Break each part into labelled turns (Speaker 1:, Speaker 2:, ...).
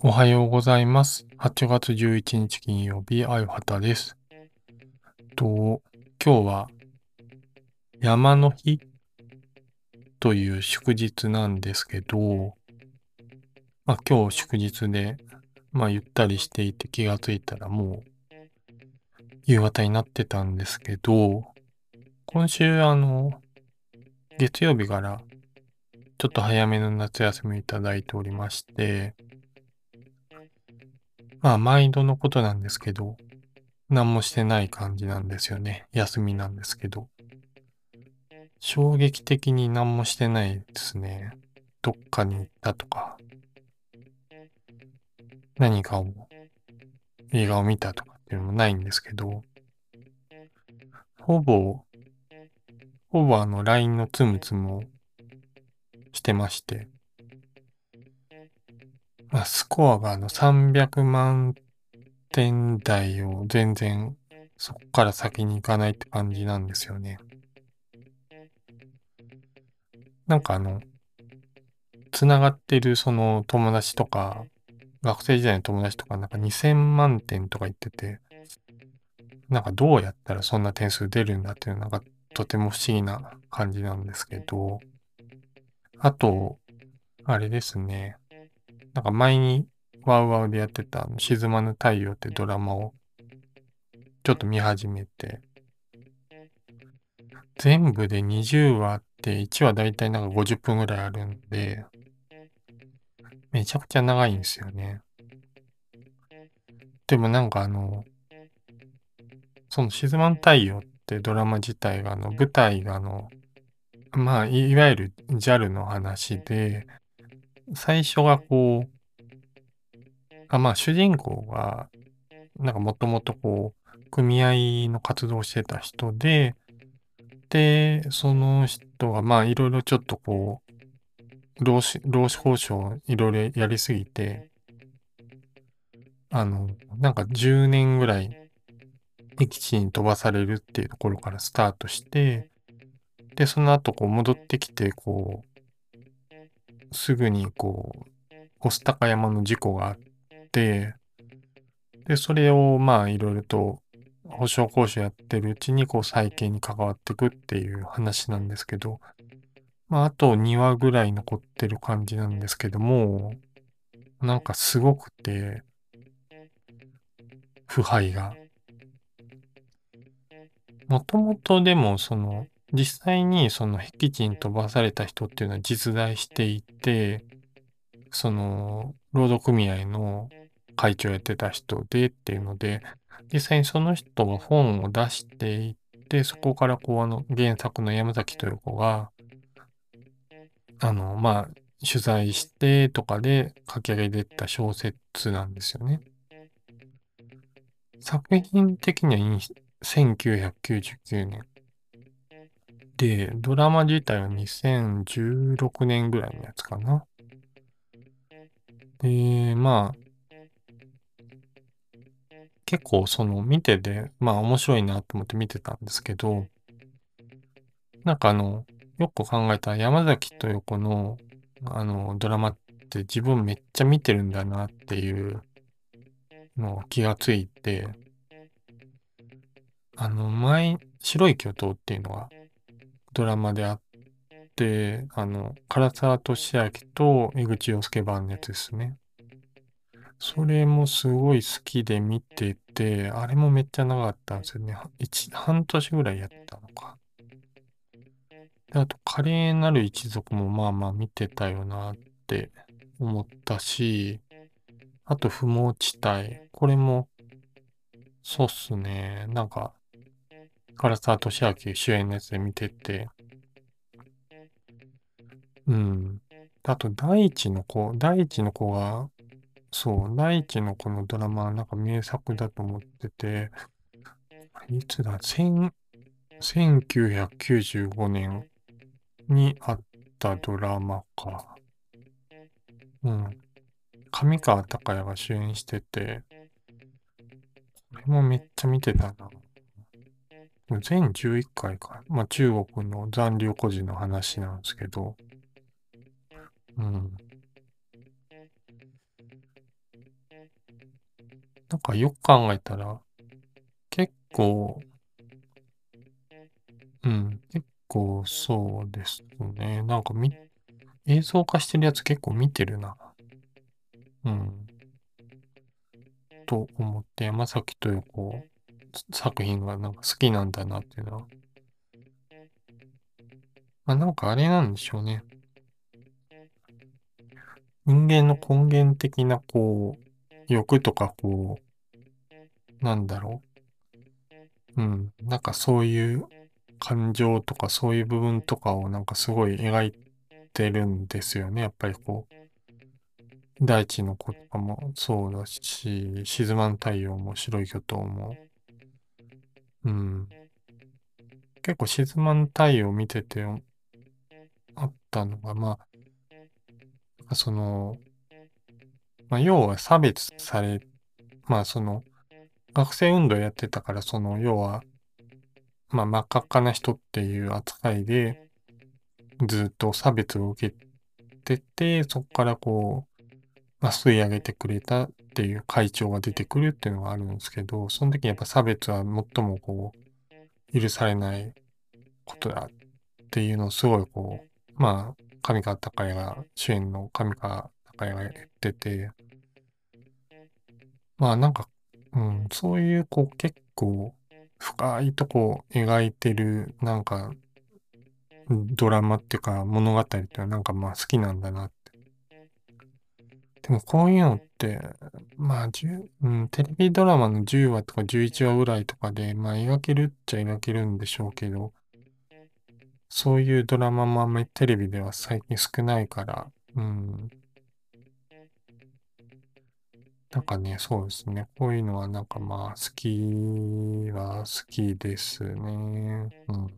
Speaker 1: おはようございます。8月11日金曜日、あゆはたです。と、今日は山の日という祝日なんですけど、まあ今日祝日で、まあゆったりしていて気がついたらもう夕方になってたんですけど、今週あの、月曜日からちょっと早めの夏休みいただいておりまして、まあ、毎度のことなんですけど、何もしてない感じなんですよね。休みなんですけど。衝撃的に何もしてないですね。どっかに行ったとか、何かを、映画を見たとかっていうのもないんですけど、ほぼ、ほぼあの LINE のつむつむをしてまして、まあ、スコアがあの300万点台を全然そこから先に行かないって感じなんですよね。なんかあの、つながってるその友達とか、学生時代の友達とかなんか2000万点とか言ってて、なんかどうやったらそんな点数出るんだっていうのがとても不思議な感じなんですけど、あと、あれですね。なんか前にワウワウでやってたあの沈まぬ太陽ってドラマをちょっと見始めて、全部で20話って1話だいたいなんか50分ぐらいあるんで、めちゃくちゃ長いんですよね。でもなんかあの、その沈まぬ太陽ってドラマ自体があの舞台があの、まあいいわゆる JAL の話で、最初がこう、あまあ主人公が、なんかもともとこう、組合の活動してた人で、で、その人がまあいろいろちょっとこう、労使、労使交渉をいろいろやりすぎて、あの、なんか10年ぐらい敵地に飛ばされるっていうところからスタートして、で、その後こう戻ってきて、こう、すぐにこう、御巣鷹山の事故があって、で、それをまあいろいろと保証交渉やってるうちにこう再建に関わっていくっていう話なんですけど、まああと2話ぐらい残ってる感じなんですけども、なんかすごくて、腐敗が。もともとでもその、実際にその僻地に飛ばされた人っていうのは実在していて、その、労働組合の会長やってた人でっていうので、実際にその人が本を出していて、そこからこうあの原作の山崎豊子が、あの、まあ、取材してとかで書き上げてた小説なんですよね。作品的には1999年。で、ドラマ自体は2016年ぐらいのやつかな。で、まあ、結構その見てて、まあ面白いなと思って見てたんですけど、なんかあの、よく考えたら山崎豊子のあのドラマって自分めっちゃ見てるんだなっていうのを気がついて、あの前、白い巨頭っていうのがドラマであって、あの、唐沢俊明と江口洋介版のやつですね。それもすごい好きで見てて、あれもめっちゃ長かったんですよね。一半年ぐらいやったのか。あと、華麗なる一族もまあまあ見てたよなって思ったし、あと、不毛地帯。これも、そうっすね。なんか、唐沢俊明主演のやつで見てて、うん。あと、大地の子、大地の子が、そう、大地の子のドラマはなんか名作だと思ってて、いつだ、1995年にあったドラマか。うん。上川隆也が主演してて、これもめっちゃ見てたな。全11回か。まあ中国の残留孤児の話なんですけど、うん。なんかよく考えたら、結構、うん、構そうですね。なんかみ、映像化してるやつ結構見てるな。うん。と思って、山崎豊子作品がなんか好きなんだなっていうのは。まあなんかあれなんでしょうね。人間の根源的なこう、欲とかこう、なんだろう。うん。なんかそういう感情とかそういう部分とかをなんかすごい描いてるんですよね。やっぱりこう、大地の子とかもそうだし、沈まん太陽も白い巨頭も。うん。結構沈まん太陽見ててあったのが、まあ、その、まあ、要は差別され、まあその、学生運動やってたから、その、要は、まあ真っ赤っかな人っていう扱いで、ずっと差別を受けてて、そこからこう、まあ、吸い上げてくれたっていう会長が出てくるっていうのがあるんですけど、その時やっぱ差別は最もこう、許されないことだっていうのをすごいこう、まあ、上川隆也が、主演の上川隆也が言ってて、まあなんか、うん、そういうこう結構深いとこを描いてるなんかドラマっていうか物語っていうのはなんかまあ好きなんだなってでもこういうのって、まあ、うん、テレビドラマの10話とか11話ぐらいとかで、まあ描けるっちゃ描けるんでしょうけど、そういうドラマもあんまりテレビでは最近少ないから、うん。なんかね、そうですね。こういうのはなんかまあ好きは好きですね。うん。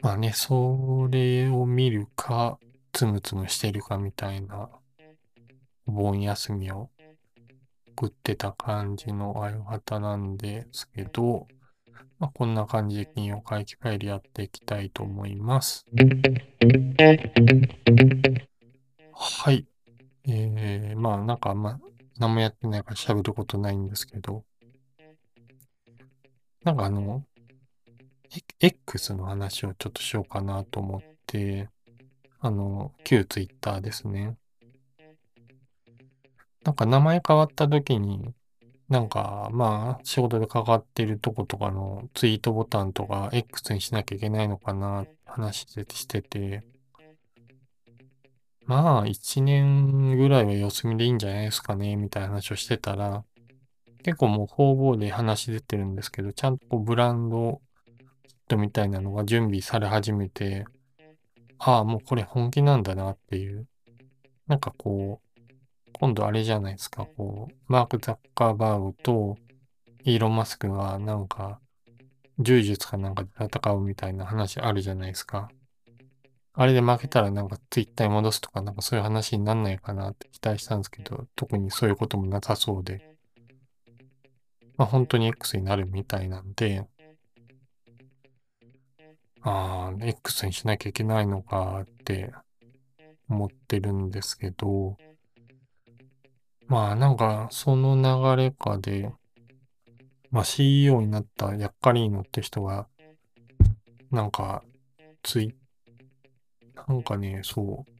Speaker 1: まあね、それを見るか、つむつむしてるかみたいな、お盆休みを送ってた感じのある方なんですけど、まあ、こんな感じで金曜回帰ファイルやっていきたいと思います。はい。えー、まあなんかあんま何もやってないから喋ることないんですけど、なんかあの、X の話をちょっとしようかなと思って、あの、旧ツイッターですね。なんか名前変わった時に、なんかまあ仕事でかかってるとことかのツイートボタンとか X にしなきゃいけないのかな話してて、まあ一年ぐらいは様子見でいいんじゃないですかねみたいな話をしてたら、結構もう方々で話出てるんですけど、ちゃんとこうブランドキットみたいなのが準備され始めて、ああ、もうこれ本気なんだなっていう。なんかこう、今度あれじゃないですか、こう、マーク・ザッカーバーグとイーロン・マスクがなんか、柔術かなんかで戦うみたいな話あるじゃないですか。あれで負けたらなんかツイッターに戻すとかなんかそういう話になんないかなって期待したんですけど、特にそういうこともなさそうで、まあ本当に X になるみたいなんで、ああ、X にしなきゃいけないのかって思ってるんですけど、まあなんかその流れかで、まあ CEO になったヤッカリーノって人が、なんかツイ、なんかね、そう、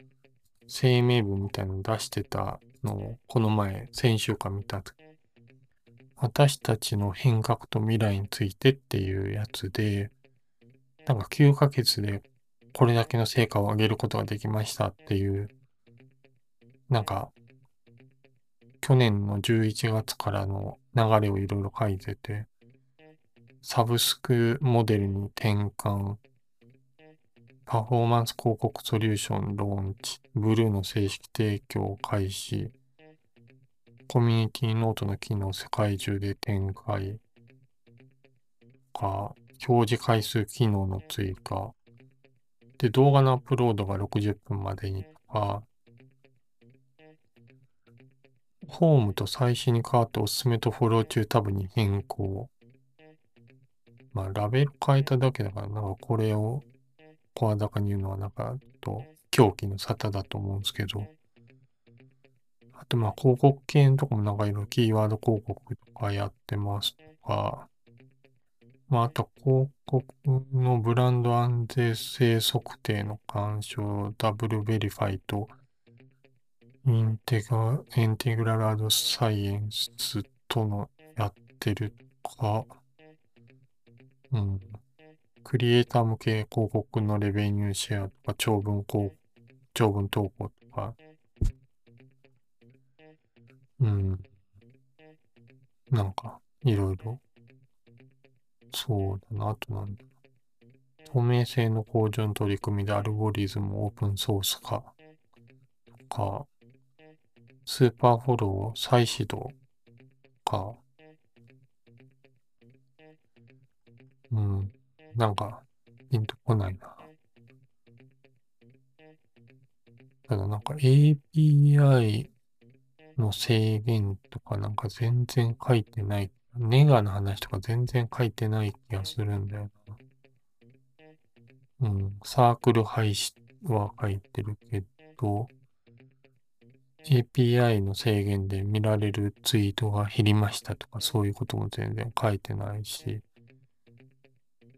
Speaker 1: 声明文みたいなの出してたのを、この前、先週か見た私たちの変革と未来についてっていうやつで、なんか9ヶ月でこれだけの成果を上げることができましたっていう、なんか、去年の11月からの流れをいろいろ書いてて、サブスクモデルに転換、パフォーマンス広告ソリューションローンチ、ブルーの正式提供開始、コミュニティノートの機能世界中で展開、か、表示回数機能の追加。で、動画のアップロードが60分までにとか、ホームと最新に変わっておすすめとフォロー中タブに変更。まあ、ラベル変えただけだから、なんかこれを声高に言うのはなんか、と、狂気の沙汰だと思うんですけど、あとまあ広告系のとこもなんかいろいろキーワード広告とかやってますとか、まああと広告のブランド安全性測定の干渉、 DoubleVerify と、インテグ Integral Ad Science とのやってるとか、うん。クリエイター向け広告のレベニューシェアとか、長文広、長文投稿とか、うん。なんか、いろいろ。そうだな、あとなんだ。透明性の向上の取り組みでアルゴリズムオープンソース化とか、スーパーフォロー再始動か、なんか、ピンとこないな。ただなんか API の制限とかなんか全然書いてない。ネガの話とか全然書いてない気がするんだよな。うん。サークル廃止は書いてるけど、API の制限で見られるツイートが減りましたとかそういうことも全然書いてないし、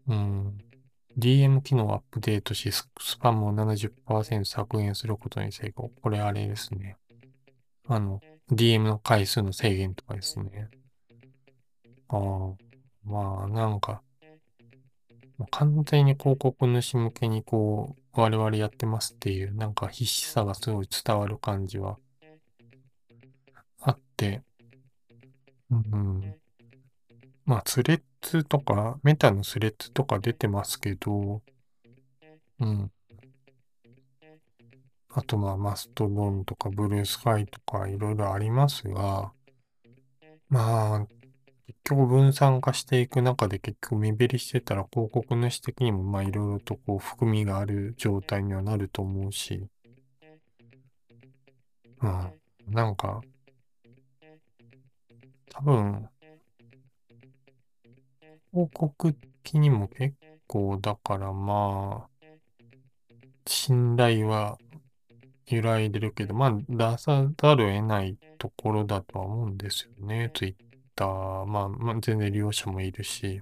Speaker 1: うん。DM 機能をアップデートし、スパムを70%削減することに成功。これあれですね。あの、DM の回数の制限とかですね。ああ、まあ、なんか、完全に広告主向けにこう、我々やってますっていう、なんか必死さがすごい伝わる感じはあって、うん。まあ、スレッズとか、メタのスレッズとか出てますけど、うん。あとまあマストドンとかブルースカイとかいろいろありますが、まあ、結局分散化していく中で結局目減りしてたら広告主的にもまあいろいろとこう含みがある状態にはなると思うし、うん、なんか、多分、広告的にも結構だからまあ、信頼は揺らいでるけど、まあ、出さざるを得ないところだとは思うんですよね。ツイッター。まあ、まあ、全然利用者もいるし。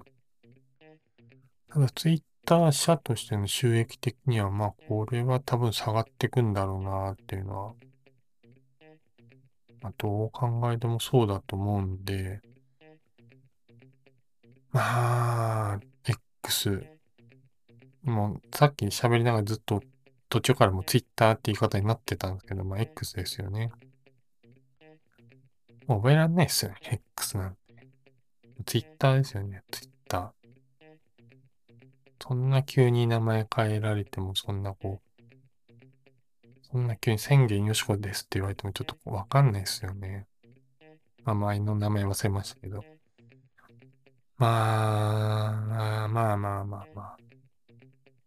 Speaker 1: ただ、ツイッター社としての収益的には、まあ、これは多分下がってくんだろうなっていうのは、まあ、どう考えてもそうだと思うんで、まあ、X。もう、さっき喋りながらずっと途中からも Twitter って言い方になってたんですけど、まあ X ですよね。もう覚えられないですよね。X なんて。Twitter ですよね。Twitter。そんな急に名前変えられても、そんなこう、そんな急に宣言よしこですって言われてもちょっとわかんないですよね。まあ、前の名前忘れましたけど。まあ、まあまあまあまあ。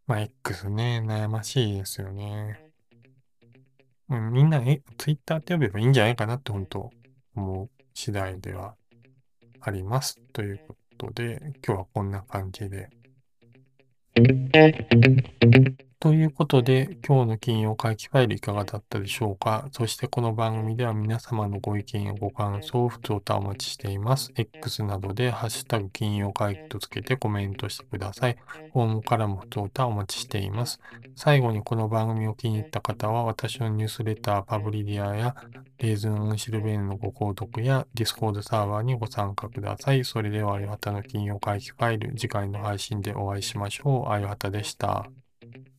Speaker 1: まあ、X ね、悩ましいですよね。うん、みんな、え、Twitter って呼べばいいんじゃないかなって本当思う次第ではあります。ということで、今日はこんな感じで。ということで、今日の金曜会期ファイルいかがだったでしょうか？そしてこの番組では皆様のご意見やご感想を普通とお待ちしています。X などでハッシュタグ金曜会議とつけてコメントしてください。フォームからも普通とお待ちしています。最後にこの番組を気に入った方は私のニュースレターパブリディアやレーズンシルベーンのご購読や Discord サーバーにご参加ください。それではあゆはたの金曜会議ファイル次回の配信でお会いしましょう。あゆはたでした。